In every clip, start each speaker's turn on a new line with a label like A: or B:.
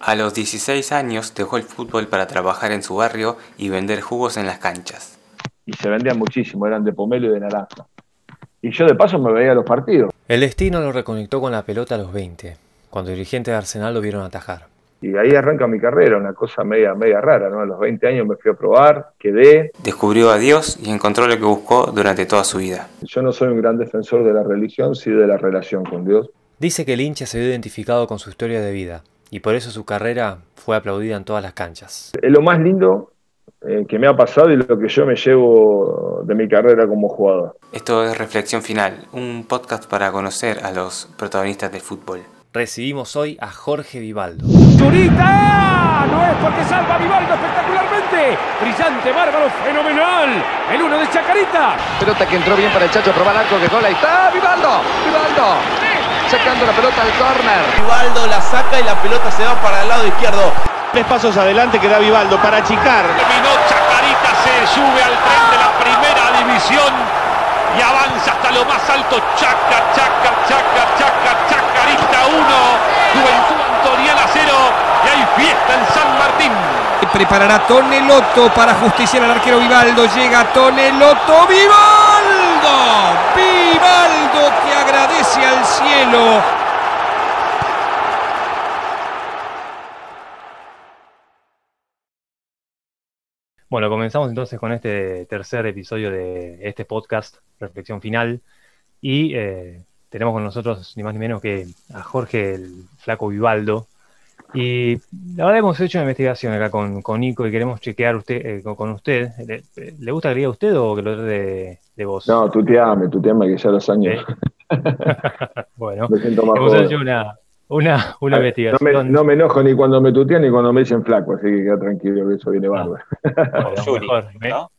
A: A los 16 años dejó el fútbol para trabajar en su barrio y vender jugos en las canchas.
B: Y se vendían muchísimo, eran de pomelo y de naranja. Y yo de paso me veía los partidos.
C: El destino lo reconectó con la pelota a los 20, cuando dirigentes de Arsenal lo vieron atajar.
B: Y ahí arranca mi carrera, una cosa media, media rara, ¿no? A los 20 años me fui a probar, quedé.
A: Descubrió a Dios y encontró lo que buscó durante toda su vida.
B: Yo no soy un gran defensor de la religión, sí de la relación con Dios.
C: Dice que el hincha se vio identificado con su historia de vida y por eso su carrera fue aplaudida en todas las canchas.
B: Es lo más lindo eh, que me ha pasado y lo que yo me llevo de mi carrera como jugador.
A: Esto es Reflexión Final, un podcast para conocer a los protagonistas del fútbol.
C: Recibimos hoy a Jorge Vivaldo.
D: ¡Zurita! No es porque salva a Vivaldo espectacularmente. Brillante, bárbaro, fenomenal. El uno de Chacarita.
E: Pelota que entró bien para el Chacho, probar arco, que gol, ahí está, Vivaldo, Vivaldo. Sacando la pelota al córner.
F: Vivaldo la saca y la pelota se va para el lado izquierdo.
G: Tres pasos adelante que da Vivaldo para achicar.
D: Terminó Chacarita, se sube al tren de la primera división y avanza hasta lo más alto. Chaca, chaca, chaca, chaca, Chacarita 1, Juventud Antoniana 0 y hay fiesta en San Martín.
H: Preparará Tonelotto para justiciar al arquero Vivaldo. Llega Tonelotto. ¡Vivaldo! ¡Vivaldo cielo!
C: Bueno, comenzamos entonces con este tercer episodio de este podcast, Reflexión Final. Y eh, tenemos con nosotros ni más ni menos que a Jorge el Flaco Vivaldo. Y la verdad hemos hecho una investigación acá con, con Nico y queremos chequear usted, eh, con, con usted. ¿Le, le gusta que le diga a usted o que lo de, de vos?
B: No, tuteame, tuteame que ya los años.
C: bueno,
B: me siento más
C: hemos
B: joven.
C: hecho una, una, una
B: No me,
C: investigación.
B: no me enojo ni cuando me tutean ni cuando me dicen flaco, así que queda tranquilo que eso viene bárbaro.
C: Bueno,
A: Yuri,
C: mejor, ¿eh?
A: ¿no?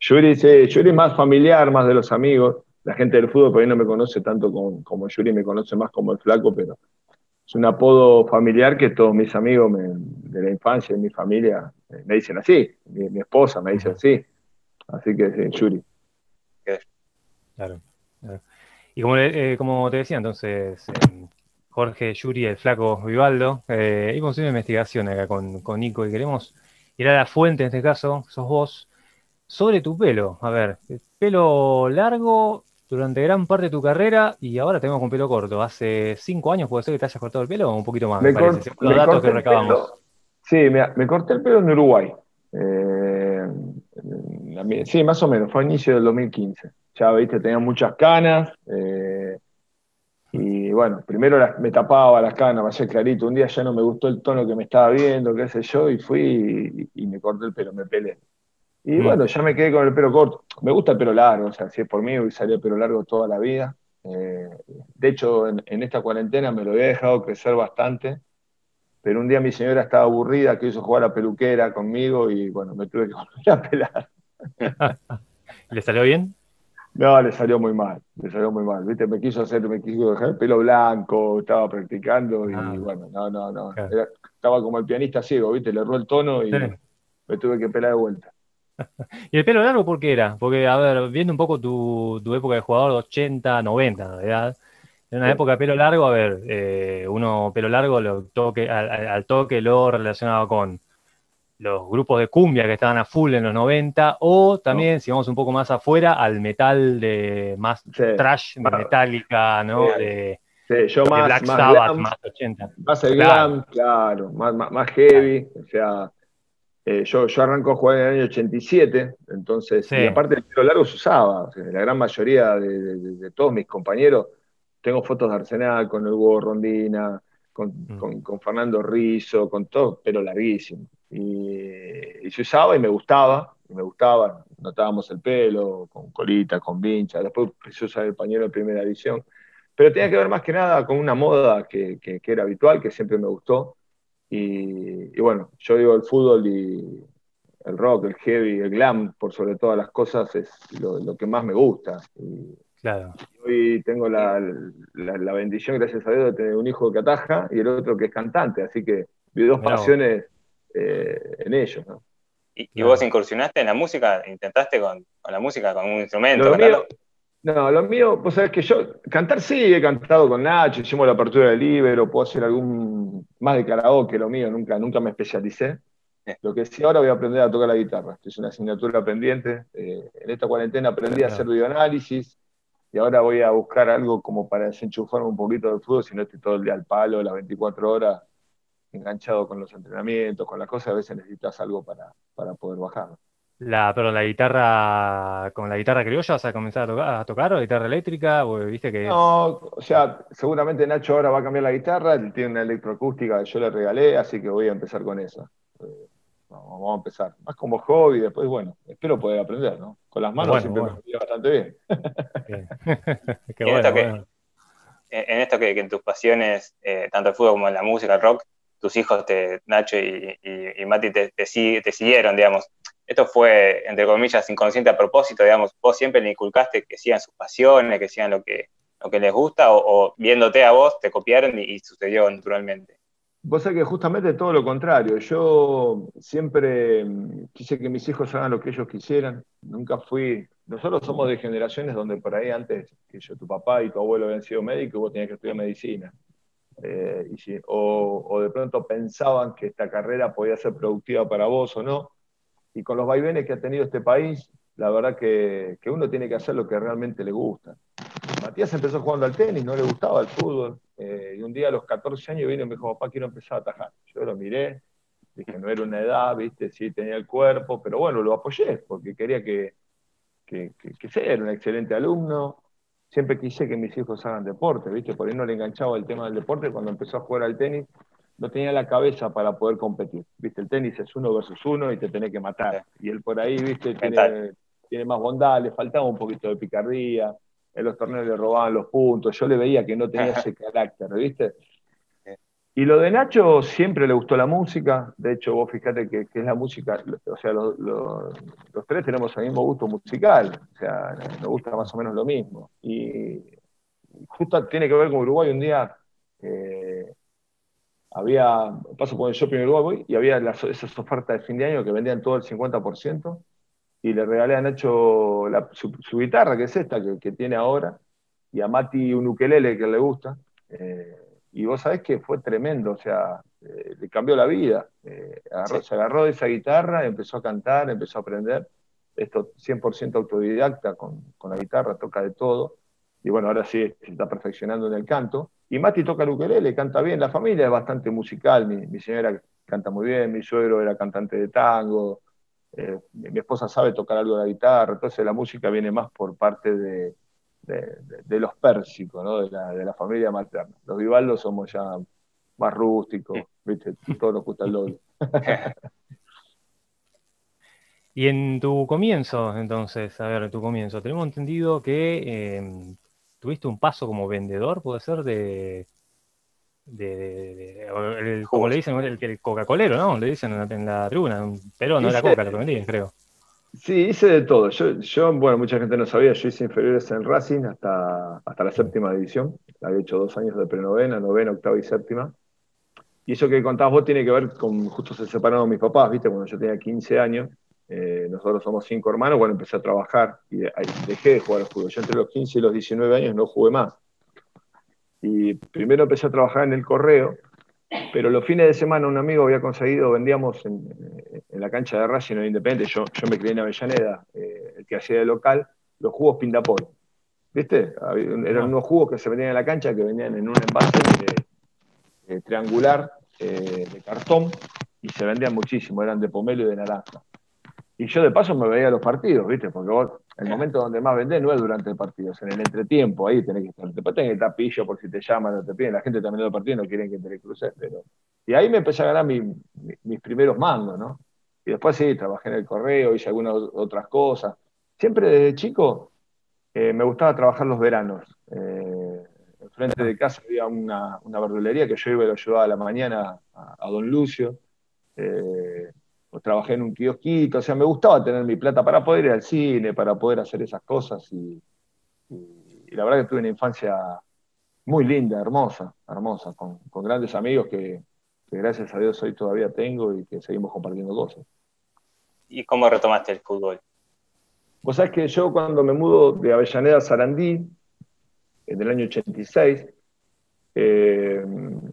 B: Yuri, sí, Yuri más familiar, más de los amigos. La gente del fútbol por ahí no me conoce tanto como, como Yuri, me conoce más como el flaco, pero es un apodo familiar que todos mis amigos me- de la infancia, de mi familia, eh, me dicen así. Mi, mi esposa me dice así. Así que sí, Yuri.
C: Claro, claro. Y como, eh, como te decía, entonces, eh, Jorge, Yuri, el flaco Vivaldo, eh, hicimos una investigación acá con, con Nico y queremos ir a la fuente, en este caso, sos vos, sobre tu pelo. A ver, pelo largo durante gran parte de tu carrera y ahora tenemos con pelo corto. Hace cinco años puede ser que te hayas cortado el pelo o un poquito más, me,
B: Me
C: parece, según los datos que recabamos.
B: Sí, me, me corté el pelo en Uruguay. Eh, mi- sí, más o menos, fue a inicio del 2015. Ya, viste, tenía muchas canas. eh, y bueno, primero las- me tapaba las canas, me hacía clarito. Un día ya no me gustó el tono que me estaba viendo, qué sé yo, y fui y, y me corté el pelo, me pelé. Y
C: Mm.
B: bueno, ya me quedé con el pelo corto. Me gusta el pelo largo, o sea, si es por mí, hubiera salido pelo largo toda la vida. Eh, de hecho, en, en esta cuarentena me lo había dejado crecer bastante, pero un día mi señora estaba aburrida, quiso jugar a peluquera conmigo y bueno, me tuve que volver a pelar.
C: ¿Le salió bien?
B: No, le salió muy mal, le salió muy mal, ¿viste? Me quiso hacer, me quiso dejar el pelo blanco, estaba practicando y
C: Ah.
B: bueno, no, no, no.
C: Claro.
B: Era- estaba como el pianista ciego, ¿viste? Le erró el tono y
C: Sí.
B: me tuve que pelar de vuelta.
C: ¿Y el pelo largo por qué era? Porque, a ver, viendo un poco tu, tu época de jugador de 80, 90, en realidad, en una
B: Sí.
C: época de pelo largo, a ver, eh, uno pelo largo lo toque, al, al- toque lo relacionado con los grupos de cumbia que estaban a full en los 90, o también, si vamos un poco más afuera, al metal de más
B: Sí.
C: trash, de
B: Ah.
C: Metallica, ¿no?
B: Sí.
C: De,
B: Sí, yo
C: de
B: más,
C: Black
B: más
C: Sabbath,
B: glam,
C: más 80.
B: Más el
C: Claro.
B: glam, claro, más, más, más heavy. O sea, eh, yo, yo arranco a jugar en el año 87, entonces, y aparte el pelo largo se usaba. O sea, la gran mayoría de, de- de todos mis compañeros, tengo fotos de Arsenal con el Hugo Rondina, con,
C: Mm.
B: con- con Fernando Rizzo, con todo, pero larguísimo. Y, y se usaba y me gustaba, y me gustaba. Notábamos el pelo, con colita, con vincha. Después empecé a usar el pañuelo de primera edición. Pero tenía que ver más que nada con una moda que, que- que era habitual, que siempre me gustó. Y, y bueno, yo digo el fútbol y el rock, el heavy, el glam, por sobre todas las cosas, es lo, lo que más me gusta. Y
C: Claro.
B: hoy tengo la, la- la bendición, gracias a Dios, de tener un hijo que ataja y el otro que es cantante. Así que vi dos
C: vos.
B: pasiones eh, en ellos. ¿no?
A: ¿Y, vos incursionaste en la música? ¿Intentaste con, con la música, con un instrumento?
B: Lo mío? No, lo mío, pues sabes que yo, cantar sí, he cantado con Nacho, hicimos la apertura del libro, puedo hacer algún más de karaoke, lo mío, nunca, nunca me especialicé. Lo que sí ahora voy a aprender a tocar la guitarra, esto es una asignatura pendiente. Eh, en esta cuarentena aprendí a hacer videoanálisis y ahora voy a buscar algo como para desenchufarme un poquito del fútbol, si no estoy todo el día al palo, las 24 horas, enganchado con los entrenamientos, con las cosas, a veces necesitas algo para, para poder bajar.
C: La, pero la guitarra, con la guitarra criolla vas a comenzar a tocar, a tocar o la guitarra eléctrica, o viste que
B: No, o sea, seguramente Nacho ahora va a cambiar la guitarra, él tiene una electroacústica que yo le regalé, así que voy a empezar con esa. Eh, vamos a empezar. Más como hobby, después, bueno, espero poder aprender, ¿no? Con las manos
C: Bueno,
B: siempre
C: bueno.
B: me bastante bien.
C: Bien. Qué
I: en
C: bueno,
I: esto que-
C: bueno.
I: en en esto que, que en tus pasiones, eh, tanto el fútbol como la música, el rock, tus hijos, te, Nacho y, Mati, te, te te siguieron, digamos. Esto fue, entre comillas, inconsciente a propósito, digamos. Vos siempre le inculcaste que sigan sus pasiones, que sigan lo que, les gusta, o, viéndote a vos, te copiaron y, sucedió naturalmente.
B: Vos sabés que justamente todo lo contrario. Yo siempre quise que mis hijos hagan lo que ellos quisieran. Nunca fui. Nosotros somos de generaciones donde por ahí antes, que yo, tu papá y tu abuelo habían sido médicos vos tenías que estudiar medicina. Eh, o de pronto pensaban que esta carrera podía ser productiva para vos o no. Y con los vaivenes que ha tenido este país, la verdad que, que uno tiene que hacer lo que realmente le gusta. Matías empezó jugando al tenis, no le gustaba el fútbol. eh, y un día a los 14 años vino y me dijo, papá, quiero empezar a atajar. Yo lo miré, dije, no era una edad, viste, sí tenía el cuerpo, pero bueno, lo apoyé porque quería que, que, que, que sea, era un excelente alumno. Siempre quise que mis hijos hagan deporte, viste, por ahí no le enganchaba el tema del deporte. Cuando empezó a jugar al tenis, no tenía la cabeza para poder competir. Viste, el tenis es uno versus uno y te tenés que matar. Y él por ahí, viste, tiene, tiene más bondad, le faltaba un poquito de picardía. En los torneos le robaban los puntos. Yo le veía que no tenía ese carácter, ¿viste? Y lo de Nacho siempre le gustó la música. De hecho, vos fíjate que, es la música, o sea, lo- lo- los tres tenemos el mismo gusto musical. O sea, nos gusta más o menos lo mismo. Y justo tiene que ver con Uruguay. Un día eh, había, paso por el shopping Uruguay y había esas ofertas de fin de año que vendían todo el 50% y le regalé a Nacho su, guitarra, que es esta que, que tiene ahora, y a Mati un ukelele que le gusta. Eh, y vos sabés que fue tremendo, o sea, eh, le cambió la vida. Eh, agarró- Se agarró de esa guitarra, empezó a cantar, empezó a aprender. Esto 100% autodidacta con, con la guitarra, toca de todo. Y bueno, ahora sí se está perfeccionando en el canto. Y Mati toca el ukelele, canta bien. La familia es bastante musical. Mi, mi señora canta muy bien, mi suegro era cantante de tango. eh, mi esposa sabe tocar algo de la guitarra. Entonces la música viene más por parte de, de, los pérsicos, ¿no? de, la, de la familia materna. Los Vivaldos somos ya más rústicos, ¿viste? Todos nos gusta el doble.
C: Y en tu comienzo, entonces, a ver, tu comienzo, tenemos entendido que eh, tuviste un paso como vendedor, puede ser, de, de, de- de- o el- como le dicen, el, el Coca-Colero, ¿no? Le dicen en la, en la tribuna, pero no era Coca lo que vendían, creo.
B: Sí, hice de todo. Yo, yo, bueno, mucha gente no sabía, yo hice inferiores en Racing hasta, hasta la séptima división. Había hecho dos años de prenovena, novena, octava y séptima. Y eso que contabas vos tiene que ver con, justo se separaron mis papás, ¿viste? Cuando yo tenía 15 años, eh, nosotros somos cinco hermanos, bueno, empecé a trabajar y dejé de jugar al fútbol. Yo entre los 15 y los 19 años no jugué más. Y primero empecé a trabajar en el correo, pero los fines de semana un amigo había conseguido, vendíamos en, en la cancha de Racing en Independiente, yo, yo me crié en Avellaneda, eh, el que hacía de local, los jugos Pindapol. ¿Viste? Eran unos jugos que se vendían en la cancha, que venían en un envase de- de triangular eh, de cartón y se vendían muchísimo, eran de pomelo y de naranja. Y yo de paso me veía los partidos, ¿viste? Porque vos, el momento donde más vendés no es durante el partido, es en el entretiempo, ahí tenés que estar. Después tenés que estar pillo por si te llaman o te piden. La gente también del partido no quieren que te le cruces, pero. Y ahí me empecé a ganar mi- mi- mis primeros mangos, ¿no? Y después sí, trabajé en el correo, hice algunas otras cosas. Siempre desde chico eh, me gustaba trabajar los veranos. Eh, enfrente de casa había una, una verdulería que yo iba y lo ayudaba a la mañana a, a don Lucio. Eh, pues trabajé en un kiosquito, o sea, me gustaba tener mi plata para poder ir al cine, para poder hacer esas cosas y, y- y la verdad que tuve una infancia muy linda, hermosa, hermosa, con, con grandes amigos que, que gracias a Dios hoy todavía tengo y que seguimos compartiendo cosas.
I: ¿Y cómo retomaste el fútbol?
B: Vos sabés que yo cuando me mudo de Avellaneda a Sarandí, en el año 86, eh,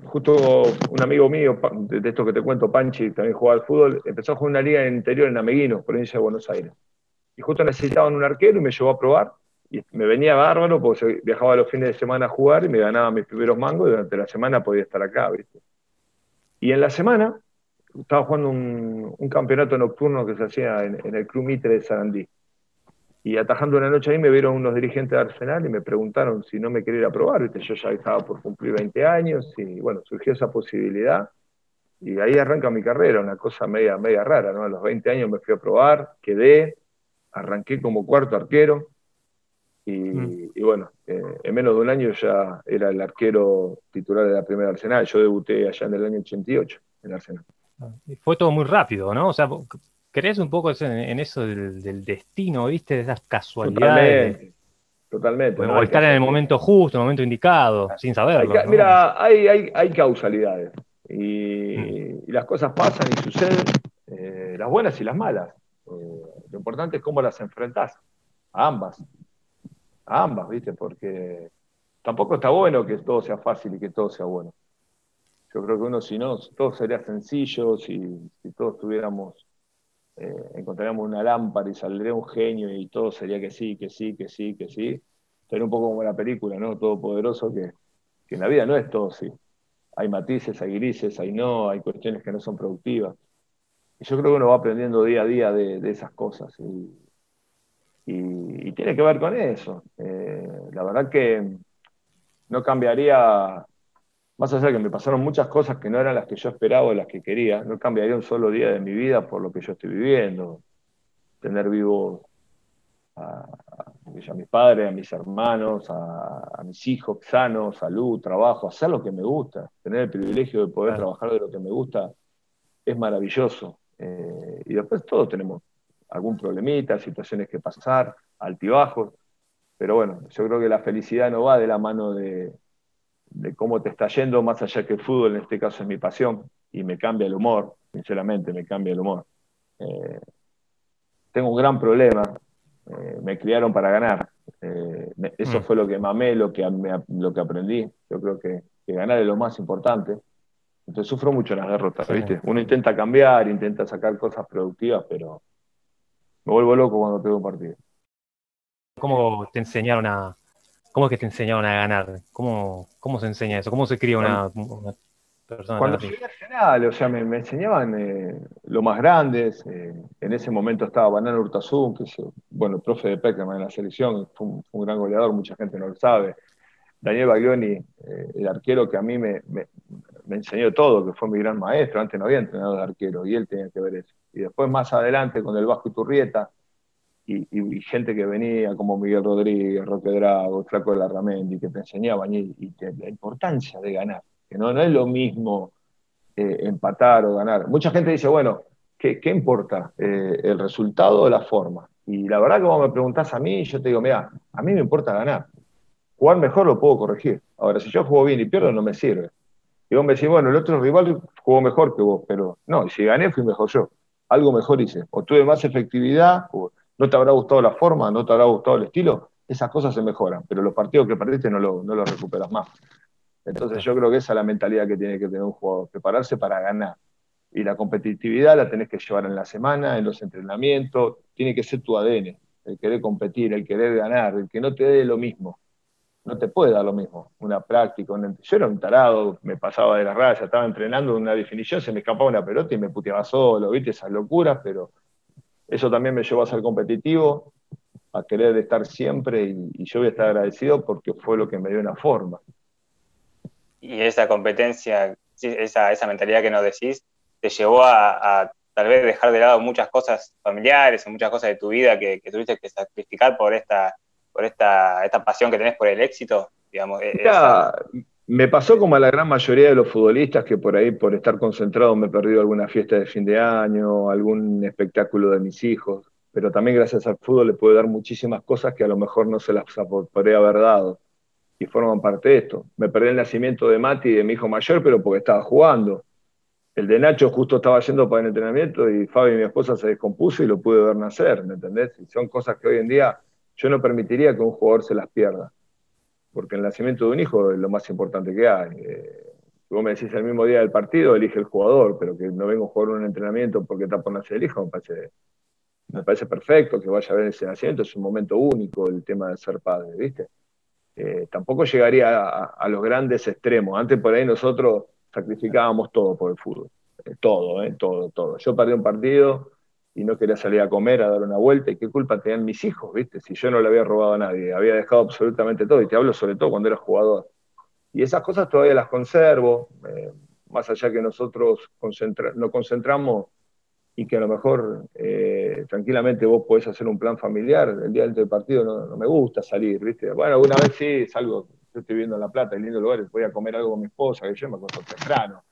B: justo un amigo mío, de esto que te cuento, Panchi, también jugaba al fútbol, empezó a jugar una liga en interior en Ameguino, provincia de Buenos Aires. Y justo necesitaban un arquero y me llevó a probar. Y me venía bárbaro porque viajaba los fines de semana a jugar y me ganaba mis primeros mangos y durante la semana podía estar acá, ¿viste? Y en la semana estaba jugando un, campeonato nocturno que se hacía en, el Club Mitre de Sarandí. Y atajando una noche ahí me vieron unos dirigentes de Arsenal y me preguntaron si no me quería ir a probar. ¿viste? Yo ya estaba por cumplir 20 años y bueno, surgió esa posibilidad. Y ahí arranca mi carrera, una cosa media, media rara, ¿no? A los 20 años me fui a probar, quedé, arranqué como cuarto arquero. Y, mm. bueno, eh, en menos de un año ya era el arquero titular de la primera Arsenal. Yo debuté allá en el año 88 en Arsenal.
C: Fue todo muy rápido, ¿no? O sea, ¿crees un poco en, eso del, destino, viste? De esas casualidades.
B: Totalmente.
C: O estar en el momento justo, en el momento indicado, sin saberlo.
B: Mira, hay, hay, causalidades. Y, las cosas pasan y suceden, eh, las buenas y las malas. Eh, lo importante es cómo las enfrentás. A ambas. A ambas, ¿viste? Porque tampoco está bueno que todo sea fácil y que todo sea bueno. Yo creo que uno, si no, todo sería sencillo, si, si todos tuviéramos, eh, encontraríamos una lámpara y saldría un genio y todo sería que sí, que sí, que sí, que sí. Sería un poco como la película, ¿no? Todopoderoso, que, que en la vida no es todo sí. Hay matices, hay grises, hay no, hay cuestiones que no son productivas. Y yo creo que uno va aprendiendo día a día de, esas cosas. Y, y, tiene que ver con eso. Eh, la verdad que no cambiaría más allá de que me pasaron muchas cosas que no eran las que yo esperaba o las que quería, no cambiaría un solo día de mi vida por lo que yo estoy viviendo. Tener vivo a, mis padres, a mis hermanos, a, mis hijos sanos, salud, trabajo, hacer lo que me gusta, tener el privilegio de poder trabajar de lo que me gusta, es maravilloso. Eh, y después todos tenemos algún problemita, situaciones que pasar, altibajos, pero bueno, yo creo que la felicidad no va de la mano de, de cómo te está yendo, más allá que el fútbol en este caso es mi pasión y me cambia el humor, sinceramente me cambia el humor. Eh, tengo un gran problema, eh, me criaron para ganar. Eh, eso mm. fue lo que mamé, lo que, lo que aprendí. Yo creo que, ganar es lo más importante. Entonces sufro mucho en las derrotas, ¿viste? Uno intenta cambiar, intenta sacar cosas productivas, pero me vuelvo loco cuando tengo un partido.
C: ¿Cómo te enseñaron a, ¿Cómo es que te enseñaron a ganar? ¿Cómo, cómo se enseña eso? ¿Cómo se cría una, persona?
B: Cuando fui Arsenal, o sea, me, enseñaban eh, lo más grandes. Eh, en ese momento estaba Banana Urtasun, que es, bueno, profe de Peckerman en la selección, fue un, gran goleador, mucha gente no lo sabe. Daniel Baglioni, eh, el arquero que a mí me, me, enseñó todo, que fue mi gran maestro, antes no había entrenado de arquero, y él tenía que ver eso. Y después más adelante con el Vasco Iturrieta, y, gente que venía como Miguel Rodríguez, Roque Drago, Flaco de la Ramendi, que te enseñaban y, la importancia de ganar, que no, no es lo mismo eh, empatar o ganar. Mucha gente dice, bueno, ¿qué, qué importa? Eh, ¿El resultado o la forma? Y la verdad que vos me preguntás a mí, yo te digo, mira, a mí me importa ganar. Jugar mejor lo puedo corregir. Ahora, si yo juego bien y pierdo, no me sirve. Y vos me decís, bueno, el otro rival jugó mejor que vos, pero no, y si gané, fui mejor yo. Algo mejor hice. O tuve más efectividad, no te habrá gustado la forma, no te habrá gustado el estilo, esas cosas se mejoran, pero los partidos que perdiste no los lo recuperas más. Entonces yo creo que esa es la mentalidad que tiene que tener un jugador, prepararse para ganar. Y la competitividad la tenés que llevar en la semana, en los entrenamientos, tiene que ser tu ADN, el querer competir, el querer ganar, el que no te dé lo mismo. No te puede dar lo mismo, una práctica. Yo era un tarado, me pasaba de la raya, estaba entrenando una definición, se me escapaba una pelota y me puteaba solo, viste, esas locuras, pero eso también me llevó a ser competitivo, a querer estar siempre y, yo voy a estar agradecido porque fue lo que me dio una forma.
I: Y esa competencia, esa, esa mentalidad que nos decís, te llevó a, tal vez dejar de lado muchas cosas familiares o muchas cosas de tu vida que, tuviste que sacrificar por esta, por esta, esta pasión que tenés por el éxito, digamos. E,
B: me pasó como a la gran mayoría de los futbolistas que por ahí, por estar concentrado, me he perdido alguna fiesta de fin de año, algún espectáculo de mis hijos, pero también gracias al fútbol le puedo dar muchísimas cosas que a lo mejor no se las podría haber dado y forman parte de esto. Me perdí el nacimiento de Mati y de mi hijo mayor, pero porque estaba jugando. el de Nacho justo estaba yendo para el entrenamiento y Fabi, mi esposa, se descompuso y lo pude ver nacer, ¿me entendés? Y son cosas que hoy en día yo no permitiría que un jugador se las pierda, porque el nacimiento de un hijo es lo más importante que hay. Eh, vos me decís el mismo día del partido, elige el jugador, pero que no venga a jugar un entrenamiento porque está por nacer el hijo, me parece, perfecto que vaya a ver ese nacimiento, es un momento único el tema de ser padre, ¿viste? Eh, tampoco llegaría a, a los grandes extremos. Antes por ahí nosotros sacrificábamos todo por el fútbol. Eh, todo, eh, todo, todo. Yo perdí un partido y no quería salir a comer, a dar una vuelta, y qué culpa tenían mis hijos, ¿viste? Si yo no le había robado a nadie, había dejado absolutamente todo, y te hablo sobre todo cuando era jugador. Y esas cosas todavía las conservo, eh, más allá que nosotros concentra nos concentramos y que a lo mejor eh, tranquilamente vos podés hacer un plan familiar, el día del partido no, me gusta salir, ¿viste? Bueno, una vez sí salgo yo estoy viviendo en La Plata, en lindo lugar, voy a comer algo con mi esposa, que yo me acuerdo temprano.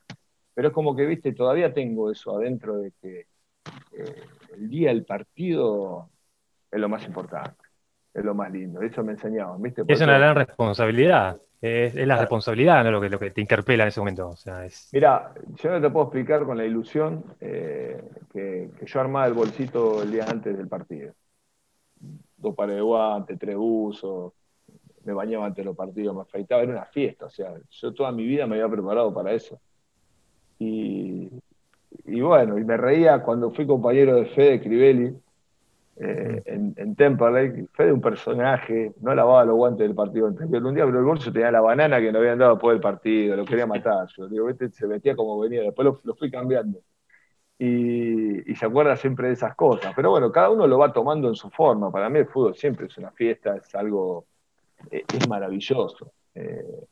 B: Pero es como que, viste, todavía tengo eso adentro de que eh, el día del partido es lo más importante, es lo más lindo. Eso me enseñaban, ¿viste?
C: es una gran responsabilidad. Es, la responsabilidad, ¿no? Lo que, lo que te interpela en ese momento. O sea, es...
B: Mira, yo no te puedo explicar con la ilusión eh, que, que, yo armaba el bolsito el día antes del partido. Dos pares de guantes, tres usos, me bañaba antes de los partidos, me afeitaba, era una fiesta, o sea, yo toda mi vida me había preparado para eso. Y, y bueno, y me reía cuando fui compañero de Fede Crivelli eh, en, en Temperley, Fede un personaje, no lavaba los guantes del partido anterior, un día pero el bolso tenía la banana que no habían dado después del partido, lo quería matar, yo digo, este se metía como venía, después lo, lo fui cambiando. Y, y, se acuerda siempre de esas cosas. Pero bueno, cada uno lo va tomando en su forma. Para mí el fútbol siempre es una fiesta, es algo eh, es maravilloso. Eh,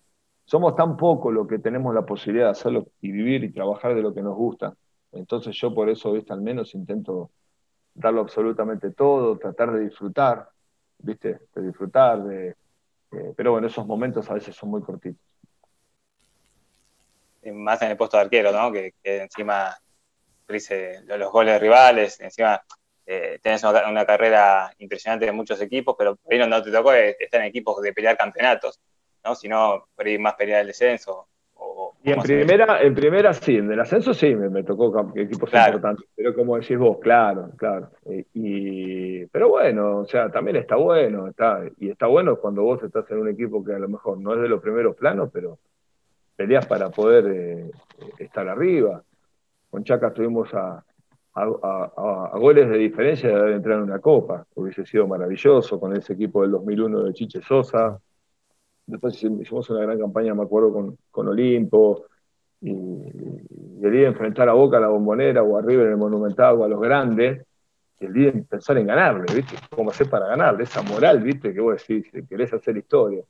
B: somos tan poco lo que tenemos la posibilidad de hacerlo y vivir y trabajar de lo que nos gusta. Entonces yo por eso, ¿viste? al menos intento darlo absolutamente todo, tratar de disfrutar, ¿viste? De disfrutar, de, eh, pero bueno, esos momentos a veces son muy cortitos.
I: Más en el puesto de arquero, ¿no? Que, encima dice los goles de rivales, encima eh, tenés una, carrera impresionante en muchos equipos, pero ahí no, te tocó estar en equipos de pelear campeonatos, ¿no? Sino por ahí más pelear el descenso.
B: Y en primera, en primera sí, en el ascenso sí me, me tocó equipos claro. importantes, pero como decís vos, claro, claro. Y, y, pero bueno, o sea, también está bueno, está, y está bueno cuando vos estás en un equipo que a lo mejor no es de los primeros planos, pero peleas para poder eh, estar arriba. Con Chaca estuvimos a, a, a, a, goles de diferencia de haber entrado en una copa. Hubiese sido maravilloso con ese equipo del 2001 de Chiche Sosa. Después hicimos una gran campaña, me acuerdo, con, con Olimpo. Y, el día de enfrentar a Boca a la bombonera o a River en el Monumental o a los grandes, el día de pensar en ganarle, ¿viste? ¿Cómo hacer para ganarle? Esa moral, ¿viste? Que vos decís, querés hacer historia.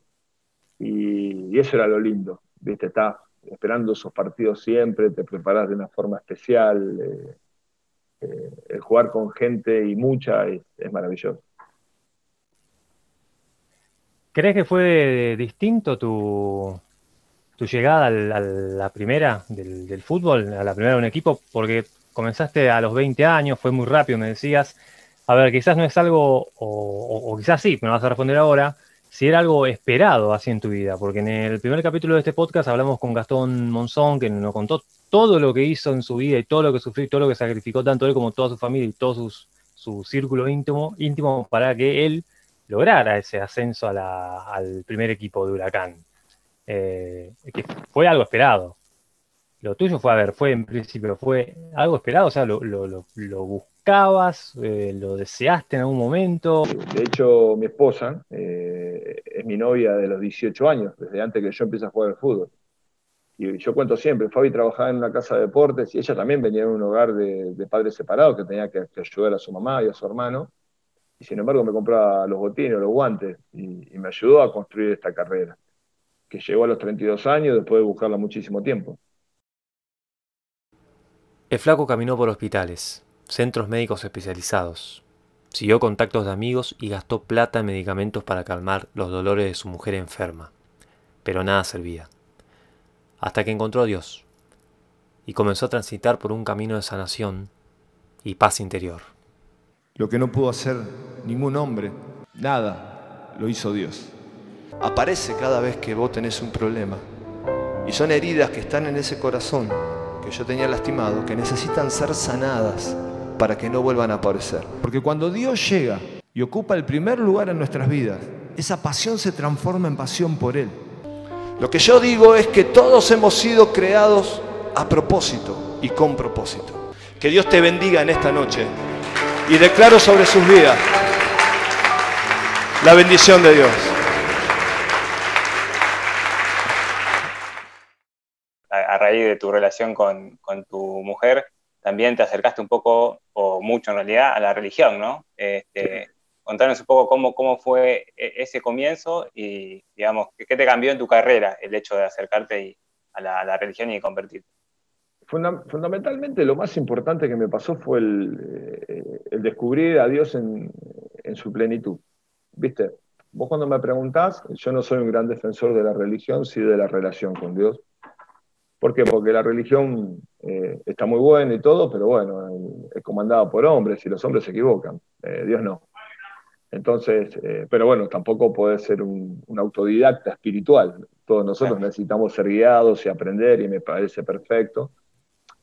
B: Y, eso era lo lindo, ¿viste? Estás esperando esos partidos siempre, te preparás de una forma especial. Eh, eh, el jugar con gente y mucha es, maravilloso.
C: ¿Crees que fue distinto tu, tu llegada a la primera del, fútbol, a la primera de un equipo? Porque comenzaste a los 20 años, fue muy rápido, me decías. A ver, quizás no es algo, o, o, o quizás sí, me vas a responder ahora, si era algo esperado así en tu vida, porque en el primer capítulo de este podcast hablamos con Gastón Monzón, que nos contó todo lo que hizo en su vida y todo lo que sufrió y todo lo que sacrificó tanto él como toda su familia y todo sus, su círculo íntimo, íntimo para que él lograra ese ascenso al primer equipo de Huracán. Eh, que fue algo esperado. Lo tuyo fue, a ver, fue en principio, fue algo esperado, o sea, lo, lo, buscabas, eh, lo deseaste en algún momento.
B: De hecho, mi esposa eh, es mi novia de los 18 años, desde antes que yo empiece a jugar al fútbol. Y yo cuento siempre, Fabi trabajaba en una casa de deportes y ella también venía de un hogar de, de padres separados que tenía que, que, ayudar a su mamá y a su hermano. Y sin embargo me compraba los botines, los guantes y, y me ayudó a construir esta carrera, que llegó a los 32 años después de buscarla muchísimo tiempo.
A: El flaco caminó por hospitales, centros médicos especializados, siguió contactos de amigos y gastó plata en medicamentos para calmar los dolores de su mujer enferma, pero nada servía. Hasta que encontró a Dios y comenzó a transitar por un camino de sanación y paz interior.
J: Lo que no pudo hacer ningún hombre, nada, lo hizo Dios.
K: Aparece cada vez que vos tenés un problema y son heridas que están en ese corazón
J: que yo tenía lastimado, que necesitan ser sanadas para que no vuelvan a aparecer. Porque cuando Dios llega y ocupa el primer lugar en nuestras vidas, esa pasión se transforma en pasión por Él. Lo que yo digo es que todos hemos sido creados a propósito y con propósito. Que Dios te bendiga en esta noche y declaro sobre sus vidas la bendición de Dios.
I: A, a raíz de tu relación con, con tu mujer, también te acercaste un poco, o mucho en realidad, a la religión, ¿no? Este, contanos un poco cómo, cómo fue e- ese comienzo y, digamos, qué qué te cambió en tu carrera el hecho de acercarte y- a, la, a la religión y convertirte.
B: Funda- fundamentalmente lo más importante que me pasó fue el, eh, el descubrir a Dios en, en su plenitud. ¿Viste? Vos cuando me preguntás, yo no soy un gran defensor de la religión, sí de la relación con Dios. ¿Por qué? Porque la religión eh, está muy buena y todo, pero bueno, es comandada por hombres y los hombres se equivocan, eh, Dios no. Entonces, eh, pero bueno, tampoco puede ser un, un autodidacta espiritual. Todos nosotros necesitamos ser guiados y aprender y me parece perfecto.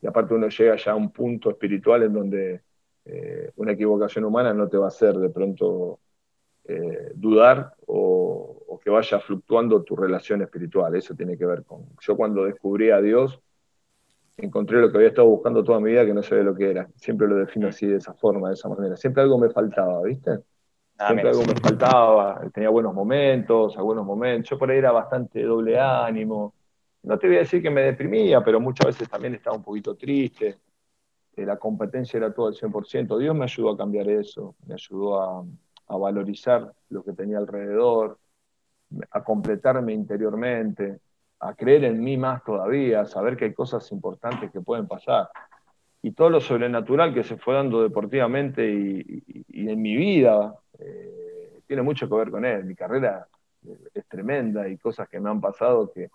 B: Y aparte uno llega ya a un punto espiritual en donde eh, una equivocación humana no te va a hacer de pronto eh, dudar o, o que vaya fluctuando tu relación espiritual. Eso tiene que ver con... Yo cuando descubrí a Dios, encontré lo que había estado buscando toda mi vida que no sabía lo que era. Siempre lo defino así, de esa forma, de esa manera. Siempre algo me faltaba, ¿viste?
I: Nada
B: Siempre algo me faltaba, tenía buenos momentos, algunos momentos. Yo por ahí era bastante doble ánimo. No te voy a decir que me deprimía, pero muchas veces también estaba un poquito triste. La competencia era todo al 100%. Dios me ayudó a cambiar eso, me ayudó a, valorizar lo que tenía alrededor, a completarme interiormente, a creer en mí más todavía, a saber que hay cosas importantes que pueden pasar. Y todo lo sobrenatural que se fue dando deportivamente y en mi vida eh, tiene mucho que ver con él. Mi carrera eh, es tremenda y cosas que me han pasado que,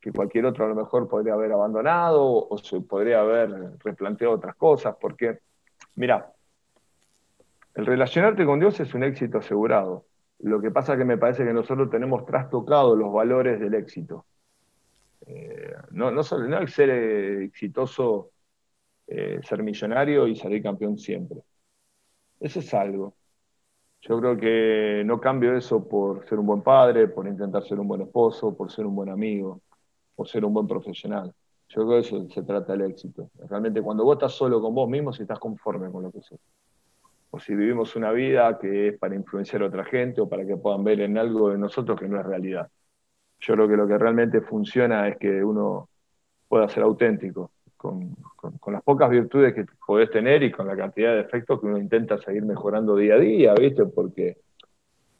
B: que cualquier otro a lo mejor podría haber abandonado o se podría haber replanteado otras cosas, porque, mira, el relacionarte con Dios es un éxito asegurado. Lo que pasa es que me parece que nosotros tenemos trastocado los valores del éxito. Eh, no, no, solo, no el ser eh, exitoso, eh, ser millonario y salir campeón siempre. Eso es algo. Yo creo que no cambio eso por ser un buen padre, por intentar ser un buen esposo, por ser un buen amigo, por ser un buen profesional. Yo creo que eso se trata del éxito. Realmente cuando vos estás solo con vos mismo, si estás conforme con lo que sos. O si vivimos una vida que es para influenciar a otra gente o para que puedan ver en algo de nosotros que no es realidad. Yo creo que lo que realmente funciona es que uno pueda ser auténtico, con, con- con las pocas virtudes que podés tener y con la cantidad de defectos que uno intenta seguir mejorando día a día, ¿viste? Porque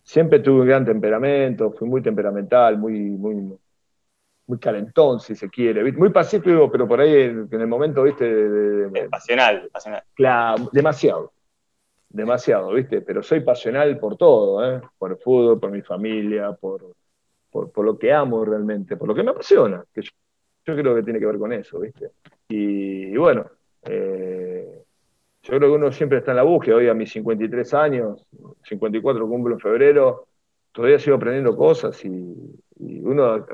B: siempre tuve un gran temperamento, fui muy temperamental, muy, muy, muy calentón, si se quiere, ¿viste? Muy pacífico, pero por ahí en, en el momento, ¿viste? de- de- de-
I: Pasional, pasional.
B: Claro, demasiado. Demasiado, ¿viste? Pero soy pasional por todo, ¿eh? Por el fútbol, por mi familia, por, por, por lo que amo realmente, por lo que me apasiona, que yo, yo creo que tiene que ver con eso, ¿viste? Y, y bueno, eh, yo creo que uno siempre está en la búsqueda, hoy a mis 53 años, 54 cumplo en febrero, todavía sigo aprendiendo cosas y, y uno,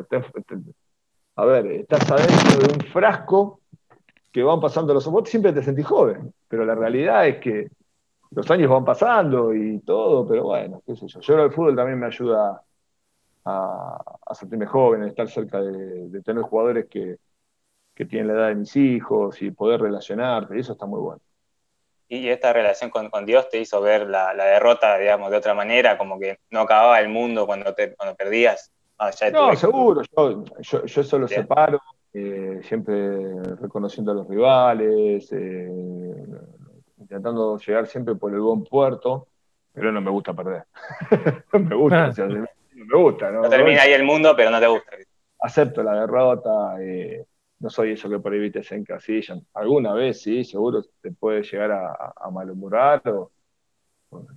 B: a ver, estás adentro de un frasco que van pasando los vos siempre te sentís joven, pero la realidad es que los años van pasando y todo, pero bueno, qué sé yo. Yo creo que el fútbol también me ayuda a, a sentirme joven, a estar cerca de, tener jugadores que, que tienen la edad de mis hijos y poder relacionarte, y eso está muy bueno.
I: Y esta relación con, con Dios te hizo ver la, la derrota, digamos, de otra manera, como que no acababa el mundo cuando, te, cuando perdías. Más allá de tu
B: No, seguro, yo, yo, yo eso lo separo, eh, siempre reconociendo a los rivales, eh, intentando llegar siempre por el buen puerto, pero no me gusta perder. no me gusta, o sea, no me gusta. No,
I: No termina ahí el mundo, pero no te gusta.
B: Acepto la derrota, eh, no soy eso que por ahí viste se encasillan. Alguna vez sí, seguro te puede llegar a, a malhumorar o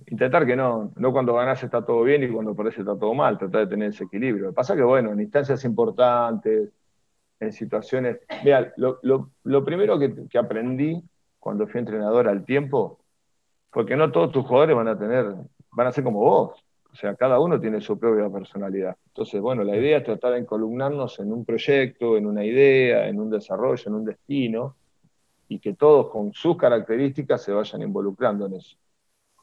B: intentar que no, no cuando ganás está todo bien y cuando perdés está todo mal, tratar de tener ese equilibrio. Lo que pasa que, bueno, en instancias importantes, en situaciones. Mira, lo, lo- lo primero que, aprendí cuando fui entrenador al tiempo fue que no todos tus jugadores van a tener, van a ser como vos. O sea, cada uno tiene su propia personalidad. Entonces, bueno, la idea es tratar de encolumnarnos en un proyecto, en una idea, en un desarrollo, en un destino, y que todos con sus características se vayan involucrando en eso.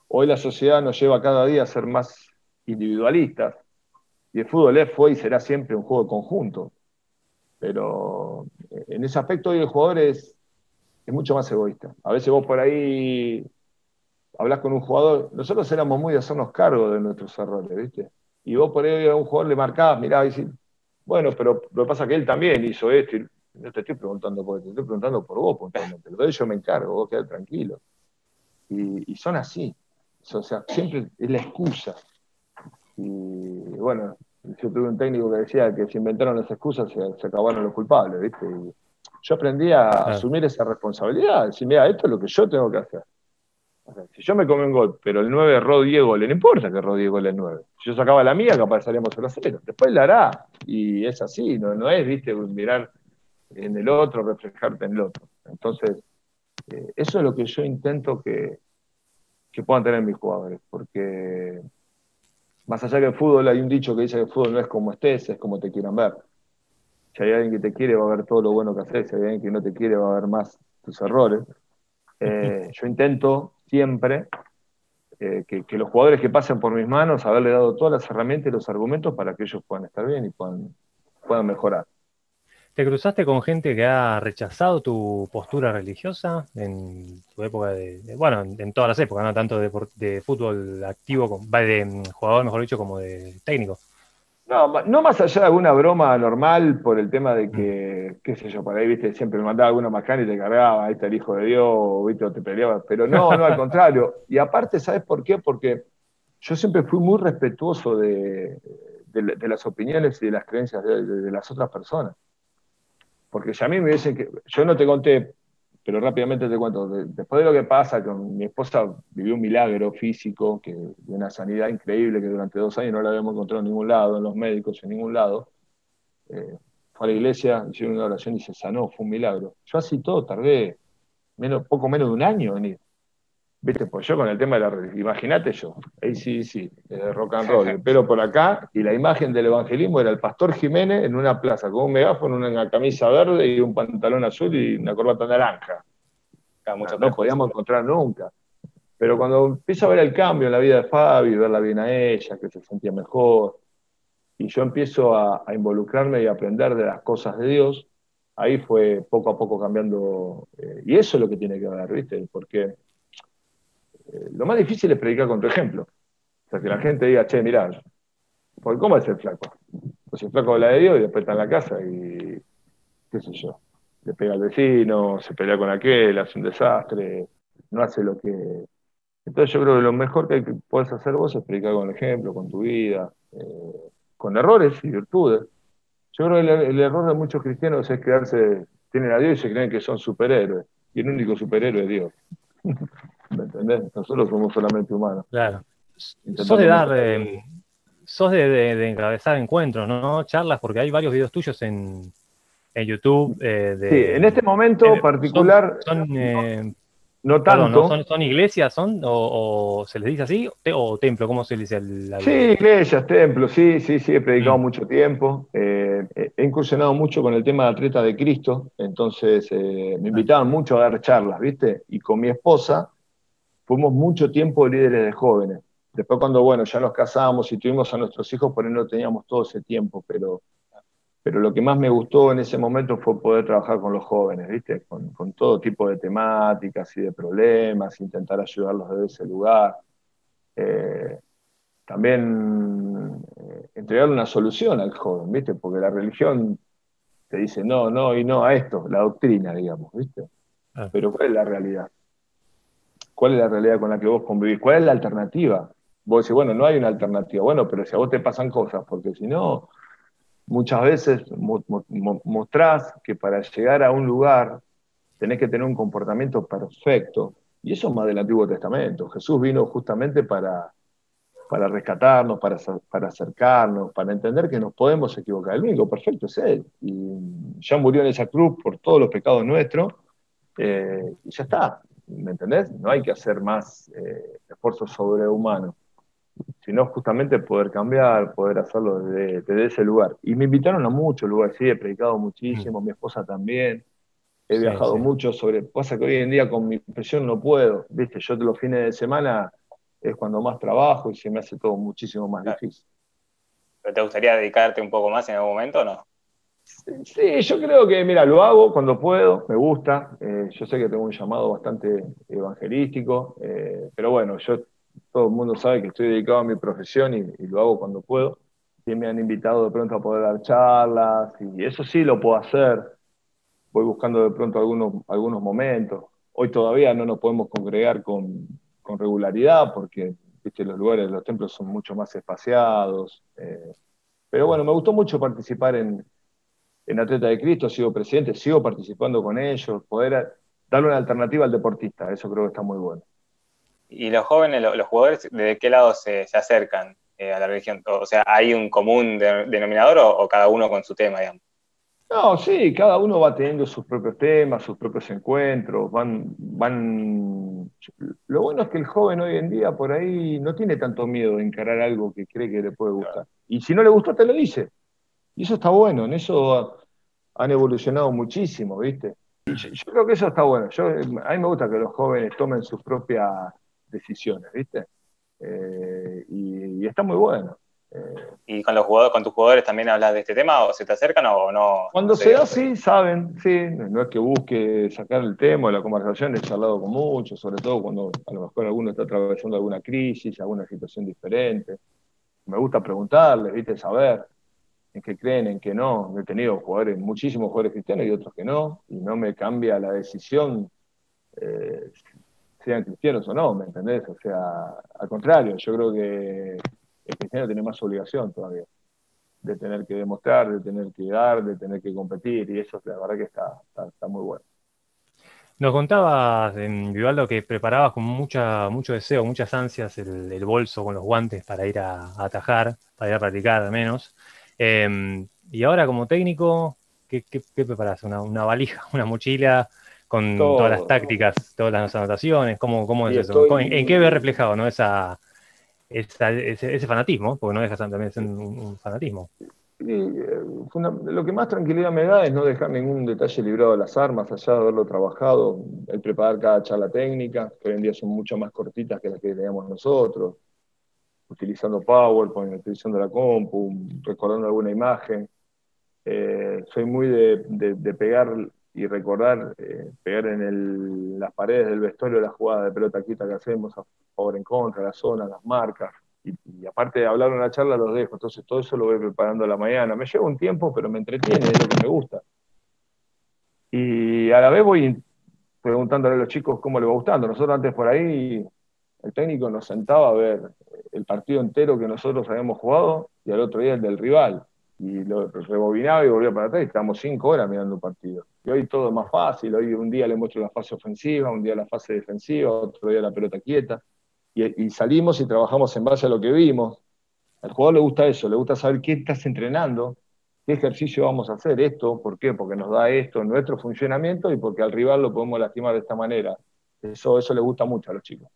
B: Hoy la sociedad nos lleva cada día a ser más individualistas, y el fútbol fue y será siempre un juego de conjunto. Pero eh, en ese aspecto hoy el jugador es, es mucho más egoísta. A veces vos por ahí hablas con un jugador, nosotros éramos muy de hacernos cargo de nuestros errores, ¿viste? Y vos por ahí a un jugador le marcabas, mirá, y decís, bueno, pero lo que pasa es que él también hizo esto, y no te estoy preguntando por te estoy preguntando por vos puntualmente, lo de yo me encargo, vos quedás tranquilo. Y, son así, o sea, siempre es la excusa. Y bueno, yo tuve un técnico que decía que se inventaron las excusas se, se acabaron los culpables, ¿viste? Y yo aprendí a asumir esa responsabilidad, decir, mira, esto es lo que yo tengo que hacer si yo me come un gol, pero el 9 erró 10 goles, no importa que erró 10 goles el 9. Si yo sacaba la mía, capaz salíamos 0 a 0. Después la hará. Y es así, no, no es, viste, mirar en el otro, reflejarte en el otro. Entonces, eh, eso es lo que yo intento que, que puedan tener mis jugadores. Porque más allá que el fútbol, hay un dicho que dice que el fútbol no es como estés, es como te quieran ver. Si hay alguien que te quiere, va a ver todo lo bueno que haces. Si hay alguien que no te quiere, va a ver más tus errores. Eh, yo intento siempre eh, que, los jugadores que pasen por mis manos, haberle dado todas las herramientas y los argumentos para que ellos puedan estar bien y puedan, puedan mejorar.
C: ¿Te cruzaste con gente que ha rechazado tu postura religiosa en tu época de, bueno, en, todas las épocas, no tanto de, de fútbol activo, de mm, jugador, mejor dicho, como de técnico?
B: No, no más allá de alguna broma normal por el tema de que, qué sé yo, por ahí, viste, siempre me mandaba alguna macana y te cargaba, ahí está el hijo de Dios, viste, o te peleaba, pero no, no, al contrario. Y aparte, ¿sabes por qué? Porque yo siempre fui muy respetuoso de, las opiniones y de las creencias de, las otras personas. Porque si a mí me dicen que, yo no te conté, pero rápidamente te cuento, después de lo que pasa, con mi esposa vivió un milagro físico, que, de una sanidad increíble que durante dos años no la habíamos encontrado en ningún lado, en los médicos, en ningún lado. Eh, fue a la iglesia, hicieron una oración y se sanó, fue un milagro. Yo así todo tardé poco menos de un año en ir. Viste, pues yo con el tema de la imagínate yo, ahí sí, sí, de rock and roll, pero por acá, y la imagen del evangelismo era el pastor Jiménez en una plaza con un megáfono, una camisa verde y un pantalón azul y una corbata naranja. no, podíamos encontrar nunca. Pero cuando empiezo a ver el cambio en la vida de Fabi, verla bien a ella, que se sentía mejor, y yo empiezo a, involucrarme y aprender de las cosas de Dios, ahí fue poco a poco cambiando. Eh, y eso es lo que tiene que ver, ¿viste? Porque eh, lo más difícil es predicar con tu ejemplo. O sea, que la gente diga, che, mirá, porque ¿cómo es el flaco? Pues el flaco habla de Dios y después está en la casa y, qué sé yo, le pega al vecino, se pelea con aquel, hace un desastre, no hace lo que... Entonces yo creo que lo mejor que puedes hacer vos es predicar con el ejemplo, con tu vida, eh, con errores y virtudes. Yo creo que el, error de muchos cristianos es crearse, tienen a Dios y se creen que son superhéroes. Y el único superhéroe es Dios. ¿Me entendés? Nosotros somos solamente humanos.
C: Claro. sos de dar, eh, sos de, encabezar encuentros, ¿no? Charlas, porque hay varios videos tuyos en, en YouTube. Eh, de,
B: sí, en este momento particular.
C: Son, eh, no tanto. ¿son, iglesias son? O, se les dice así? ¿O templo? ¿Cómo se dice?
B: La, sí, iglesias, templos, sí, sí, sí, he predicado mm. mucho tiempo. he incursionado mucho con el tema de atleta de Cristo, entonces me invitaban mucho a dar charlas, ¿viste? Y con mi esposa fuimos mucho tiempo líderes de jóvenes. Después cuando, bueno, ya nos casamos y tuvimos a nuestros hijos, por ahí no teníamos todo ese tiempo, pero, pero lo que más me gustó en ese momento fue poder trabajar con los jóvenes, ¿viste? Con, con todo tipo de temáticas y de problemas, intentar ayudarlos desde ese lugar. Eh, también eh, entregarle una solución al joven, ¿viste? Porque la religión te dice no, no y no a esto, la doctrina, digamos, ¿viste? Ah. Pero ¿cuál es la realidad? ¿Cuál es la realidad con la que vos convivís? ¿Cuál es la alternativa? Vos decís, bueno, no hay una alternativa. Bueno, pero si a vos te pasan cosas, porque si no, muchas veces mostrás que para llegar a un lugar tenés que tener un comportamiento perfecto. Y eso es más del Antiguo Testamento. Jesús vino justamente para, para rescatarnos, para, para acercarnos, para entender que nos podemos equivocar. El único perfecto es Él. Y ya murió en esa cruz por todos los pecados nuestros. Eh, y ya está. ¿Me entendés? No hay que hacer más eh, esfuerzos sobrehumanos. sino justamente poder cambiar, poder hacerlo desde, ese lugar. Y me invitaron a muchos lugares, sí, he predicado muchísimo, mi esposa también, he viajado mucho sobre, pasa que hoy en día con mi presión no puedo, viste, yo los fines de semana es cuando más trabajo y se me hace todo muchísimo más difícil.
I: ¿Pero te gustaría dedicarte un poco más en algún momento o no?
B: Sí, yo creo que, mira, lo hago cuando puedo, me gusta. Eh, yo sé que tengo un llamado bastante evangelístico, eh, pero bueno, yo todo el mundo sabe que estoy dedicado a mi profesión y, lo hago cuando puedo. Y me han invitado de pronto a poder dar charlas y eso sí lo puedo hacer. Voy buscando de pronto algunos, algunos momentos. Hoy todavía no nos podemos congregar con, con regularidad porque ¿viste? los lugares, los templos son mucho más espaciados. Eh, pero bueno, me gustó mucho participar en, en Atleta de Cristo, sigo presidente, sigo participando con ellos, poder darle una alternativa al deportista, eso creo que está muy bueno.
I: ¿Y los jóvenes, los, jugadores, de qué lado se, acercan eh, a la religión? O sea, ¿hay un común denominador o, cada uno con su tema, digamos?
B: No, sí, cada uno va teniendo sus propios temas, sus propios encuentros, van, van... Lo bueno es que el joven hoy en día por ahí no tiene tanto miedo de encarar algo que cree que le puede gustar. Y si no le gustó, te lo dice. Y eso está bueno, en eso han evolucionado muchísimo, ¿viste? Y yo, creo que eso está bueno. Yo, a mí me gusta que los jóvenes tomen sus propias decisiones, ¿viste? Eh, y, está muy bueno.
I: Eh, ¿Y con los jugadores, con tus jugadores también hablas de este tema o se te acercan o no?
B: Cuando se da, sí, saben, sí. No es que busque sacar el tema de la conversación, he charlado con muchos, sobre todo cuando a lo mejor alguno está atravesando alguna crisis, alguna situación diferente. Me gusta preguntarles, ¿viste? Saber en qué creen, en qué no. He tenido jugadores, muchísimos jugadores cristianos y otros que no, y no me cambia la decisión, eh, sean cristianos o no, ¿me entendés? O sea, al contrario, yo creo que el cristiano tiene más obligación todavía de tener que demostrar, de tener que dar, de tener que competir, y eso la verdad que está, está, muy bueno.
C: Nos contabas, en Vivaldo, que preparabas con mucha, mucho deseo, muchas ansias el, bolso con los guantes para ir a, a, atajar, para ir a practicar al menos. Em, y ahora como técnico, ¿qué, qué, preparas? ¿Una, valija, una mochila con todas las tácticas, todas las anotaciones? ¿Cómo, cómo es eso? ¿En, qué ve reflejado ¿no? esa, ese, fanatismo? Porque no deja también ser un, fanatismo.
B: Eh, lo que más tranquilidad me da es no dejar ningún detalle librado de las armas, allá de haberlo trabajado, el preparar cada charla técnica, que hoy en día son mucho más cortitas que las que teníamos nosotros, utilizando PowerPoint, utilizando la compu, recordando alguna imagen. Eh, soy muy de, pegar y recordar, eh, pegar en las paredes del vestuario la jugada de pelota quita que hacemos a favor en contra, la zona, las marcas. Y, aparte de hablar en la charla, los dejo. Entonces todo eso lo voy preparando a la mañana. Me lleva un tiempo, pero me entretiene, es lo que me gusta. Y a la vez voy preguntándole a los chicos cómo les va gustando. Nosotros antes por ahí el técnico nos sentaba a ver el partido entero que nosotros habíamos jugado y al otro día el del rival. Y lo rebobinaba y volvía para atrás y estábamos cinco horas mirando un partido. Y hoy todo es más fácil, hoy un día le muestro la fase ofensiva, un día la fase defensiva, otro día la pelota quieta. Y, salimos y trabajamos en base a lo que vimos. Al jugador le gusta eso, le gusta saber qué estás entrenando, qué ejercicio vamos a hacer, esto, ¿por qué? Porque nos da esto nuestro funcionamiento y porque al rival lo podemos lastimar de esta manera. Eso, eso le gusta mucho a los chicos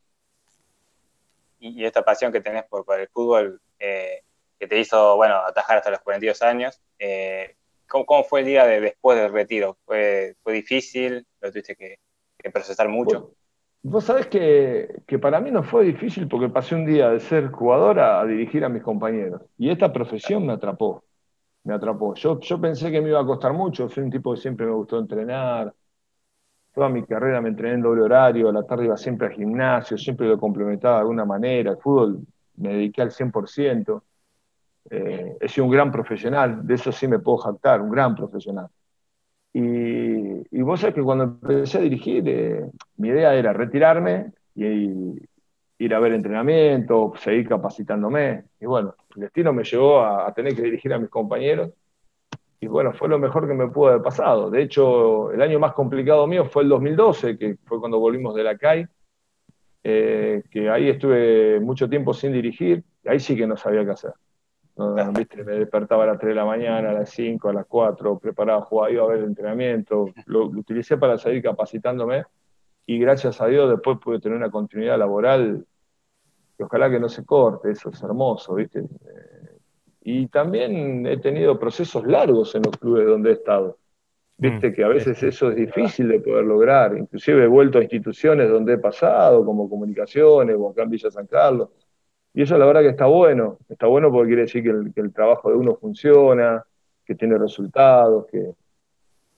I: y, esta pasión que tenés por, el fútbol eh, que te hizo, bueno, atajar hasta los 42 años. Eh, ¿cómo, fue el día de, después del retiro? ¿Fue, fue difícil? ¿Lo tuviste que, procesar mucho?
B: Vos, sabés que, para mí no fue difícil porque pasé un día de ser jugador a, dirigir a mis compañeros. Y esta profesión me atrapó. Me atrapó. Yo, yo pensé que me iba a costar mucho. Soy un tipo que siempre me gustó entrenar, toda mi carrera me entrené en doble horario, a la tarde iba siempre al gimnasio, siempre lo complementaba de alguna manera, el fútbol me dediqué al 100%, eh, he sido un gran profesional, de eso sí me puedo jactar, un gran profesional. Y, vos sabés que cuando empecé a dirigir, eh, mi idea era retirarme y, ir a ver entrenamiento, seguir capacitándome. Y bueno, el destino me llevó a tener que dirigir a mis compañeros y bueno, fue lo mejor que me pudo haber pasado. De hecho, el año más complicado mío fue el 2012, que fue cuando volvimos de la CAI, eh, que ahí estuve mucho tiempo sin dirigir, y ahí sí que no sabía qué hacer. ¿viste? Me despertaba a las 3 de la mañana, a las 5, a las 4, preparaba, jugaba, iba a ver el entrenamiento, lo, lo utilicé para seguir capacitándome y gracias a Dios después pude tener una continuidad laboral que ojalá que no se corte, eso es hermoso, ¿viste? Eh, y también he tenido procesos largos en los clubes donde he estado. Viste
C: Mm,
B: que a veces
C: este,
B: eso es difícil de poder lograr. Inclusive he vuelto a instituciones donde he pasado, como comunicaciones, o acá en Villa San Carlos. Y eso la verdad que está bueno. Está bueno porque quiere decir que el, que el trabajo de uno funciona, que tiene resultados, que,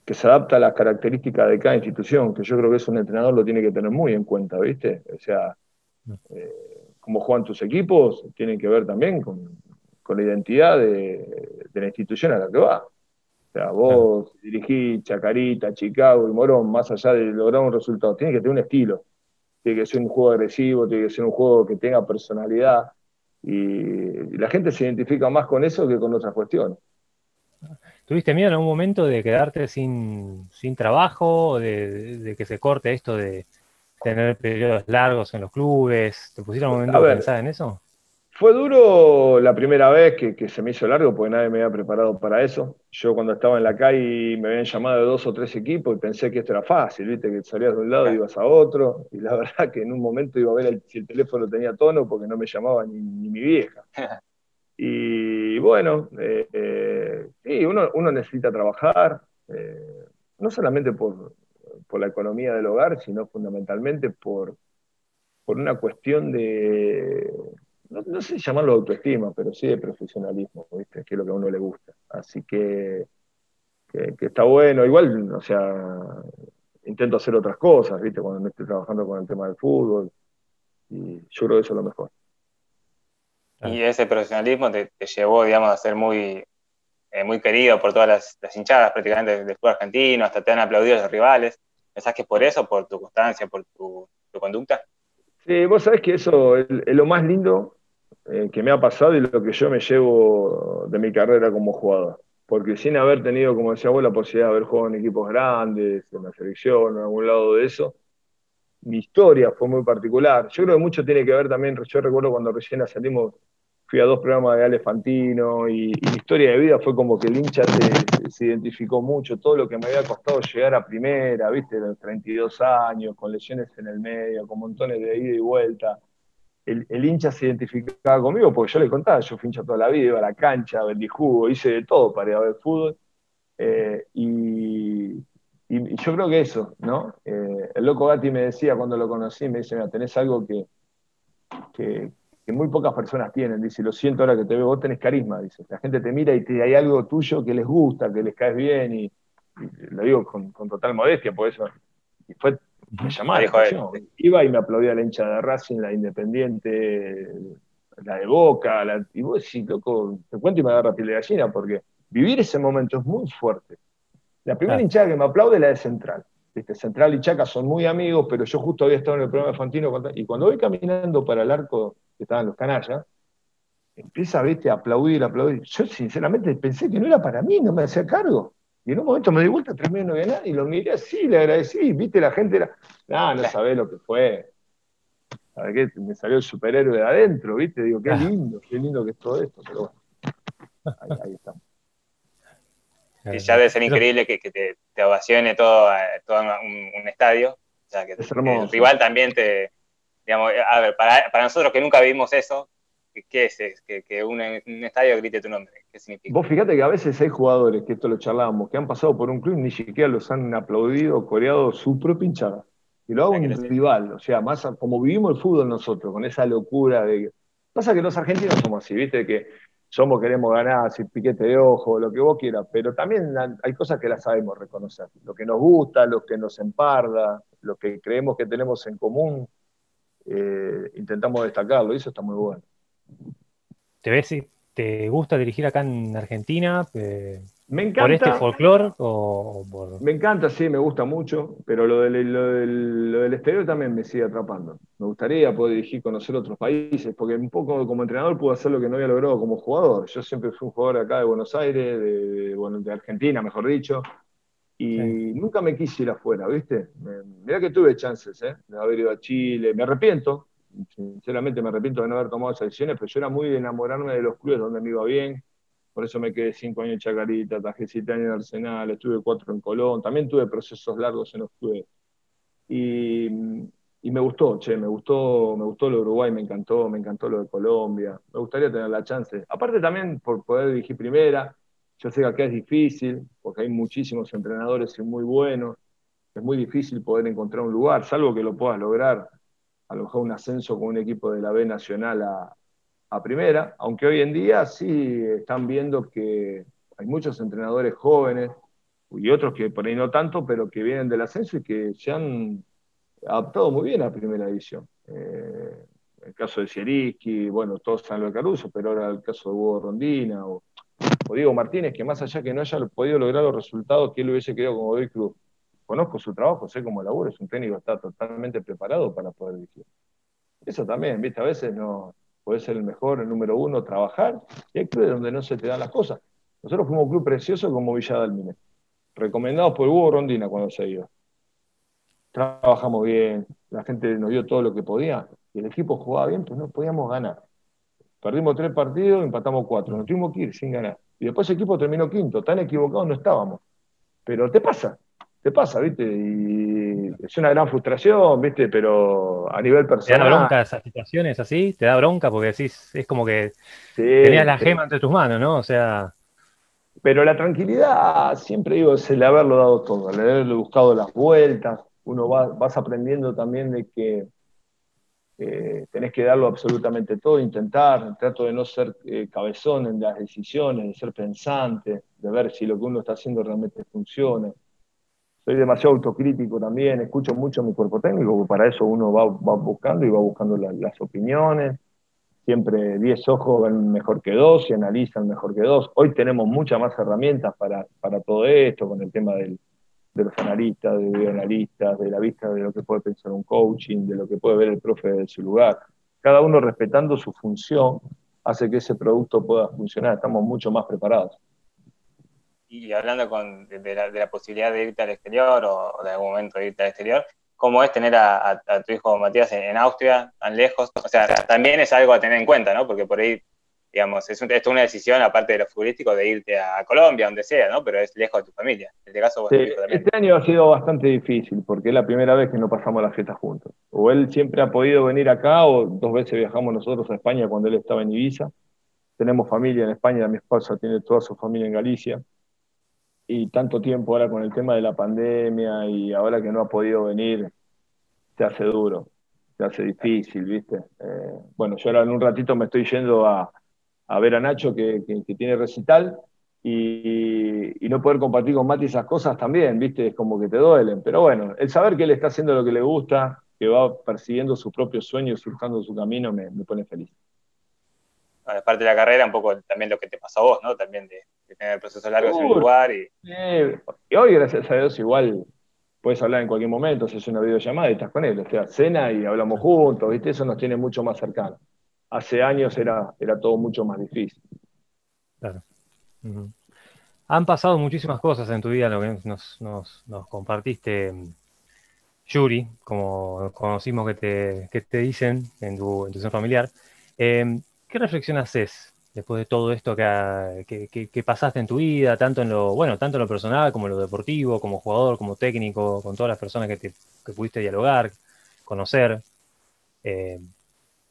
B: que se adapta a las características de cada institución, que yo creo que eso un entrenador lo tiene que tener muy en cuenta, ¿viste? O sea, eh, cómo juegan tus equipos tienen que ver también con, con la identidad de, de la institución a la que va. O sea, vos dirigís Chacarita, Chicago y Morón, más allá de lograr un resultado, tiene que tener un estilo. Tiene que ser un juego agresivo, tiene que ser un juego que tenga personalidad. Y, y la gente se identifica más con eso que con otras cuestiones.
C: ¿Tuviste miedo en algún momento de quedarte sin, sin trabajo, de, de- de que se corte esto de tener periodos largos en los clubes? ¿Te pusieron un momento
B: A
C: pensar en eso?
B: Fue duro la primera vez que, que se me hizo largo porque nadie me había preparado para eso. Yo cuando estaba en la calle me habían llamado de dos o tres equipos y pensé que esto era fácil, viste, que salías de un lado y ibas a otro. Y la verdad que en un momento iba a ver el- si el teléfono tenía tono porque no me llamaba ni, ni mi vieja. Y bueno, eh, eh, sí, uno, uno necesita trabajar, eh, no solamente por, por la economía del hogar, sino fundamentalmente por, por una cuestión de, no, no sé si llamarlo autoestima, pero sí de profesionalismo, ¿viste? que es lo que a uno le gusta. Así que, que, que está bueno. Igual, o sea, intento hacer otras cosas, ¿viste? Cuando no estoy trabajando con el tema del fútbol. Y yo creo que eso es lo mejor.
I: Y ese profesionalismo te, te llevó, digamos, a ser muy, eh, muy querido por todas las, las hinchadas prácticamente del, fútbol argentino, hasta te han aplaudido los rivales. ¿Pensás que es por eso, por tu constancia, por tu, tu conducta?
B: Sí, vos sabés que eso es, es lo más lindo eh, que me ha pasado y lo que yo me llevo de mi carrera como jugador. Porque sin haber tenido, como decía vos, la posibilidad de haber jugado en equipos grandes, en la selección, en algún lado de eso, mi historia fue muy particular. Yo creo que mucho tiene que ver también, yo recuerdo cuando recién salimos, fui a dos programas de Ale Fantino y, y mi historia de vida fue como que el hincha se, se identificó mucho, todo lo que me había costado llegar a primera, viste, los 32 años, con lesiones en el medio, con montones de ida y vuelta. El, hincha se identificaba conmigo porque yo le contaba, yo fui hincha toda la vida, iba a la cancha, vendí jugo, hice de todo para ir a ver fútbol. Eh, y, yo creo que eso, ¿no? Eh, el loco Gatti me decía cuando lo conocí, me dice, mira, tenés algo que, que, muy pocas personas tienen. Dice, lo siento ahora que te veo, vos tenés carisma. Dice, la gente te mira y te, hay algo tuyo que les gusta, que les caes bien. Y, y lo digo con, con, total modestia, por eso. Y fue, me llamaba la atención. Iba y me aplaudía la hincha de Racing, la Independiente, la de Boca. La, y vos decís, loco, te cuento y me agarra piel de gallina, porque vivir ese momento es muy fuerte. La primera ah. hinchada que me aplaude es la de Central. ¿Viste? Central y Chaca son muy amigos, pero yo justo había estado en el programa de Fantino y cuando voy caminando para el arco que estaban los canallas, empieza ¿viste? a aplaudir, a aplaudir. Yo sinceramente pensé que no era para mí, no me hacía cargo. Y en un momento me di vuelta, meses no había nadie, y lo miré así, le agradecí, viste, la gente era, no, no sabés lo que fue. ¿Sabés qué? Me salió el superhéroe de adentro, viste, digo, qué lindo, qué lindo que es todo esto, pero bueno, ahí, ahí estamos.
I: Y ya debe ser increíble que, que te, te, ovacione todo, todo un, un, estadio. O sea, que,
B: es
I: el rival también te. Digamos, a ver, para, para nosotros que nunca vimos eso, ¿qué es? Que, que un, un, estadio grite tu nombre. ¿Qué significa?
B: Vos fíjate que a veces hay jugadores, que esto lo charlábamos, que han pasado por un club y ni siquiera los han aplaudido, coreado su propia hinchada. Y lo hago un rival. O sea, más como vivimos el fútbol nosotros, con esa locura de. Pasa que los argentinos somos así, ¿viste? Que somos, queremos ganar, sin piquete de ojo, lo que vos quieras, pero también hay cosas que las sabemos reconocer. Lo que nos gusta, lo que nos emparda, lo que creemos que tenemos en común, eh, intentamos destacarlo, y eso está muy bueno.
C: ¿Te ves si te gusta dirigir acá en Argentina? Eh,
B: me encanta.
C: ¿Por este folclore o por.?
B: Me encanta, sí, me gusta mucho, pero lo del, lo, del, lo del, exterior también me sigue atrapando. Me gustaría poder dirigir, conocer otros países, porque un poco como entrenador puedo hacer lo que no había logrado como jugador. Yo siempre fui un jugador acá de Buenos Aires, de, bueno, de Argentina, mejor dicho, y sí. nunca me quise ir afuera, ¿viste? Me, mirá que tuve chances, ¿eh? De haber ido a Chile. Me arrepiento, sinceramente me arrepiento de no haber tomado esas decisiones, pero yo era muy de enamorarme de los clubes donde me iba bien por eso me quedé cinco años en Chacarita, trabajé siete años en Arsenal, estuve cuatro en Colón, también tuve procesos largos en los clubes. Y, me gustó, che, me gustó, me gustó lo de Uruguay, me encantó, me encantó lo de Colombia. Me gustaría tener la chance. Aparte también por poder dirigir primera, yo sé que acá es difícil, porque hay muchísimos entrenadores y muy buenos. Es muy difícil poder encontrar un lugar, salvo que lo puedas lograr, a lo un ascenso con un equipo de la B Nacional a, primera, aunque hoy en día sí están viendo que hay muchos entrenadores jóvenes y otros que por ahí no tanto, pero que vienen del ascenso y que se han adaptado muy bien a primera división. Eh, el caso de Siericki, bueno, todos saben lo Caruso, pero ahora el caso de Hugo Rondina o, Diego Martínez, que más allá que no haya podido lograr los resultados que él hubiese querido con Godoy Cruz, conozco su trabajo, sé cómo labura, es un técnico está totalmente preparado para poder dirigir. Eso también, viste, a veces no, puede ser el mejor, el número uno, trabajar, y hay clubes donde no se te dan las cosas. Nosotros fuimos un club precioso como Villa Dalmine, recomendados por Hugo Rondina cuando se iba. Trabajamos bien, la gente nos dio todo lo que podía, y el equipo jugaba bien, pero no podíamos ganar. Perdimos tres partidos, empatamos cuatro, nos tuvimos que ir sin ganar. Y después el equipo terminó quinto, tan equivocados no estábamos. Pero te pasa, te pasa, ¿viste? Y es una gran frustración, ¿viste? Pero a nivel personal.
C: ¿Te da bronca esas situaciones así? ¿Te da bronca? Porque decís, es como que tenías la gema entre tus manos, ¿no? O sea.
B: Pero la tranquilidad, siempre digo, es el haberlo dado todo, el haberle buscado las vueltas. Uno va, vas aprendiendo también de que eh, tenés que darlo absolutamente todo, intentar, trato de no ser eh, cabezón en las decisiones, de ser pensante, de ver si lo que uno está haciendo realmente funciona soy demasiado autocrítico también, escucho mucho mi cuerpo técnico, porque para eso uno va, buscando y va buscando las opiniones. Siempre 10 ojos ven mejor que dos y analizan mejor que dos. Hoy tenemos muchas más herramientas para, todo esto, con el tema de los analistas, de videoanalistas, de la vista de lo que puede pensar un coaching, de lo que puede ver el profe de su lugar. Cada uno respetando su función hace que ese producto pueda funcionar. Estamos mucho más preparados
I: y hablando con, de, la, posibilidad de irte al exterior o, de algún momento de irte al exterior, ¿cómo es tener a, tu hijo Matías en, Austria, tan lejos? O sea, también es algo a tener en cuenta, ¿no? Porque por ahí, digamos, es, una decisión, aparte de lo futbolístico, de irte a Colombia, donde sea, ¿no? Pero es lejos de tu familia. En este caso,
B: este año ha sido bastante difícil, porque es la primera vez que no pasamos las fiestas juntos. O él siempre ha podido venir acá, o dos veces viajamos nosotros a España cuando él estaba en Ibiza. Tenemos familia en España, mi esposa tiene toda su familia en Galicia y tanto tiempo ahora con el tema de la pandemia y ahora que no ha podido venir, se hace duro, se hace difícil, ¿viste? Eh, bueno, yo ahora en un ratito me estoy yendo a, ver a Nacho que, tiene recital y, no poder compartir con Mati esas cosas también, ¿viste? Es como que te duelen. Pero bueno, el saber que él está haciendo lo que le gusta, que va persiguiendo sus propios sueños, surjando su camino, me, me pone feliz.
I: Bueno, parte de la carrera, un poco también lo que te pasó a vos, ¿no? También de, tener el proceso largo en un lugar. Y...
B: y hoy, gracias a Dios, igual puedes hablar en cualquier momento, haces una videollamada y estás con él. O sea, cena y hablamos juntos, ¿viste? Eso nos tiene mucho más cercanos. Hace años era, era todo mucho más difícil.
C: Claro. Han pasado muchísimas cosas en tu vida, lo que nos, nos, nos compartiste, Yuri, como conocimos que te, que te dicen en tu, en familiar. Eh, ¿Qué reflexión haces después de todo esto que, pasaste en tu vida, tanto en lo, bueno, tanto en lo personal como en lo deportivo, como jugador, como técnico, con todas las personas que, te, pudiste dialogar, conocer. Eh,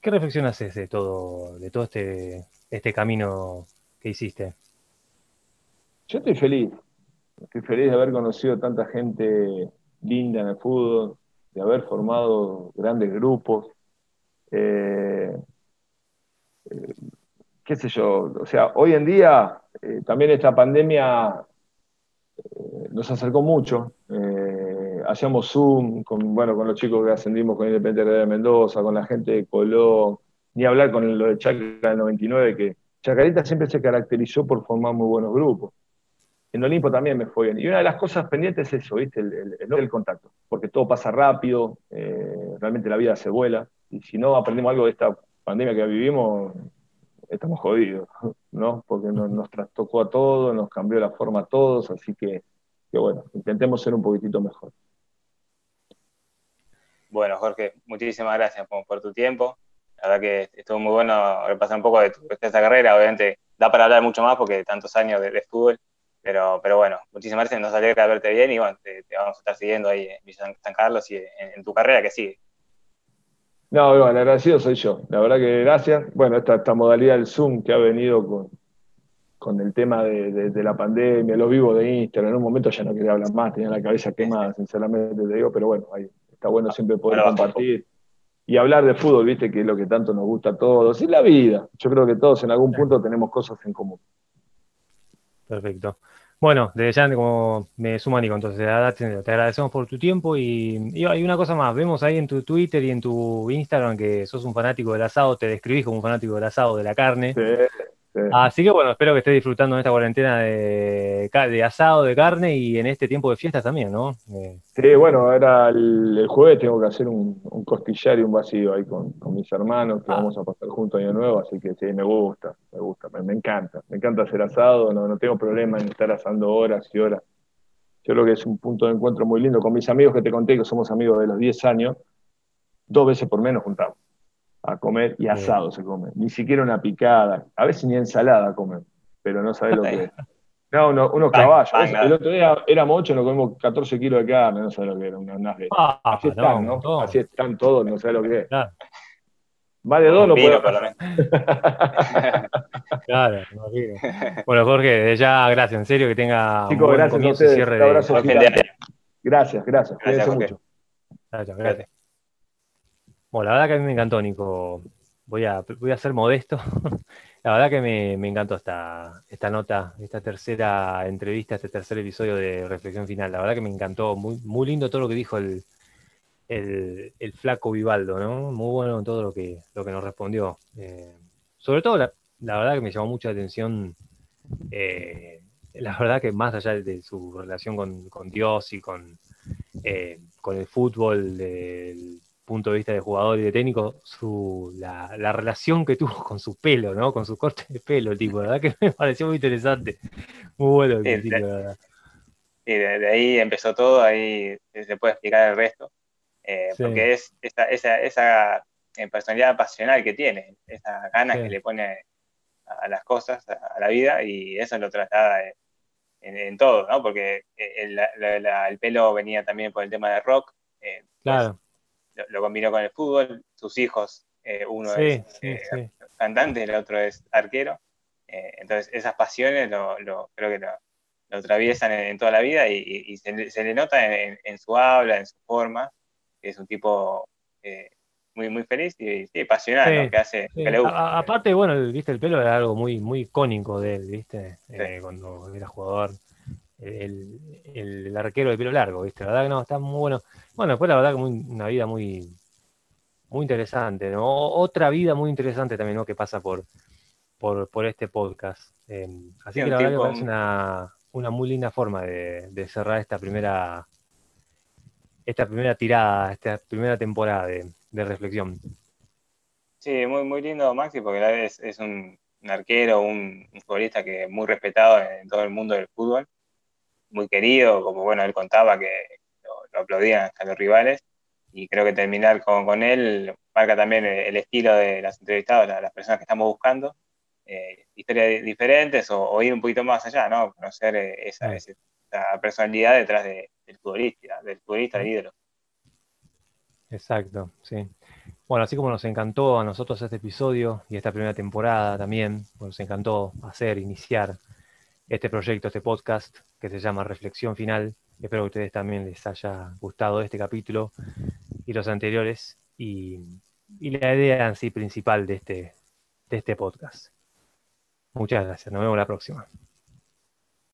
C: ¿Qué reflexión haces de todo, de todo este, este camino que hiciste?
B: Yo estoy feliz. Estoy feliz de haber conocido tanta gente linda en el fútbol, de haber formado grandes grupos. Eh, eh, qué sé yo, o sea, hoy en día eh, también esta pandemia eh, nos acercó mucho. Eh, hacíamos Zoom con, bueno, con los chicos que ascendimos con Independiente de Mendoza, con la gente de Colón, ni hablar con lo de Chacarita del 99, que Chacarita siempre se caracterizó por formar muy buenos grupos. En Olimpo también me fue bien. Y una de las cosas pendientes es eso, ¿viste? El, el, contacto, porque todo pasa rápido, realmente la vida se vuela, y si no aprendemos algo de esta pandemia que vivimos, estamos jodidos, ¿no? Porque nos, trastocó a todos, nos cambió la forma a todos, así que, bueno, intentemos ser un poquitito mejor.
I: Bueno, Jorge, muchísimas gracias por, tu tiempo. La verdad que estuvo muy bueno repasar un poco de, tu, esta carrera. Obviamente da para hablar mucho más porque tantos años de, fútbol, pero, pero bueno, muchísimas gracias. Nos alegra verte bien y bueno, te, vamos a estar siguiendo ahí en Villa San Carlos y en tu carrera que sigue.
B: No, bueno, el agradecido soy yo. La verdad que gracias. Bueno, esta, esta modalidad del Zoom que ha venido con, con el tema de, de, la pandemia, los vivos de Instagram, en un momento ya no quería hablar más, tenía la cabeza quemada, sinceramente te digo, pero bueno, ahí está bueno siempre poder compartir y hablar de fútbol, viste, que es lo que tanto nos gusta a todos, y la vida. Yo creo que todos en algún punto tenemos cosas en común.
C: Perfecto. Bueno, desde ya, como me suma Nico, entonces te agradecemos por tu tiempo y, hay una cosa más, vemos ahí en tu Twitter y en tu Instagram que sos un fanático del asado, te describís como un fanático del asado, de la carne. Sí, Así que bueno, espero que estés disfrutando en esta cuarentena de, de, asado, de carne y en este tiempo de fiestas también, ¿no?
B: Eh, sí, bueno, ahora el, jueves tengo que hacer un, costillar y un vacío ahí con, mis hermanos, que ah. vamos a pasar juntos año nuevo, así que sí, me gusta, me gusta, me, encanta, me encanta hacer asado, no, no tengo problema en estar asando horas y horas. Yo creo que es un punto de encuentro muy lindo con mis amigos que te conté que somos amigos de los 10 años, dos veces por menos juntamos a comer y asado se come. Ni siquiera una picada, a veces ni ensalada comen, pero no sabes lo que es. No, unos caballos. El otro día éramos ocho, nos comemos 14 kilos de carne, no sabes lo que era, una ah, Así están, ¿no? Así están todos, no sabes lo que es. Más de dos no puedo.
C: claro, imagino. Bueno, Jorge, ya gracias, en serio, que tenga
B: Chicos, un gracias comienzo cierre de... Gracias, gracias. Gracias, mucho.
C: Gracias, gracias. Bueno, la verdad que a mí me encantó, Nico. Voy a, voy a ser modesto. la verdad que me, encantó esta, esta nota, esta tercera entrevista, este tercer episodio de Reflexión Final. La verdad que me encantó. Muy, muy lindo todo lo que dijo el, el, flaco Vivaldo, ¿no? Muy bueno todo lo que, lo que nos respondió. Eh, sobre todo, la, verdad que me llamó mucha atención. Eh, la verdad que más allá de su relación con, Dios y con, eh, con el fútbol, del punto de vista de jugador y de técnico, su, la, la, relación que tuvo con su pelo, ¿no? Con su corte de pelo, tipo, la verdad que me pareció muy interesante. Muy bueno el
I: de, verdad. Y de, ahí empezó todo, ahí se puede explicar el resto. Eh, porque es esa, esa, esa, eh, personalidad pasional que tiene, esa ganas que le pone a, las cosas, a, la vida, y eso lo traslada en, todo, ¿no? Porque el, el, pelo venía también por el tema de rock.
C: Eh, claro
I: lo, combinó con el fútbol, sus hijos, eh, uno es eh, cantante, el otro es arquero. Eh, entonces esas pasiones lo, creo que lo, atraviesan en, toda la vida y, se, le nota en, su habla, en su forma, es un tipo muy, muy feliz y, sí, apasionado, que hace, que le gusta.
C: aparte, bueno, viste, el pelo era algo muy, muy icónico de él, viste, cuando era jugador. El, el, arquero de pelo largo, ¿viste? La verdad que no, está muy bueno. Bueno, después la verdad que una vida muy, muy interesante, ¿no? Otra vida muy interesante también, ¿no? Que pasa por, por, este podcast. Em, así que la verdad que parece una, una, muy linda forma de, cerrar esta primera, esta primera tirada, esta primera temporada de, reflexión.
I: Sí, muy, muy lindo, Maxi, porque es, es un, arquero, un, futbolista que es muy respetado en todo el mundo del fútbol, muy querido, como bueno, él contaba que lo aplaudían hasta los rivales. Y creo que terminar con, con él marca también el, estilo de las entrevistadas, las, personas que estamos buscando, eh, historias diferentes o, ir un poquito más allá, ¿no? Conocer eh, esa, esa, personalidad detrás del futbolista, del futbolista, del ídolo.
C: Exacto, sí. Bueno, así como nos encantó a nosotros este episodio y esta primera temporada también, nos encantó hacer, iniciar este proyecto, este podcast que se llama Reflexión Final. Espero que a ustedes también les haya gustado este capítulo y los anteriores y, la idea en sí principal de este, de este podcast. Muchas gracias. Nos vemos la próxima.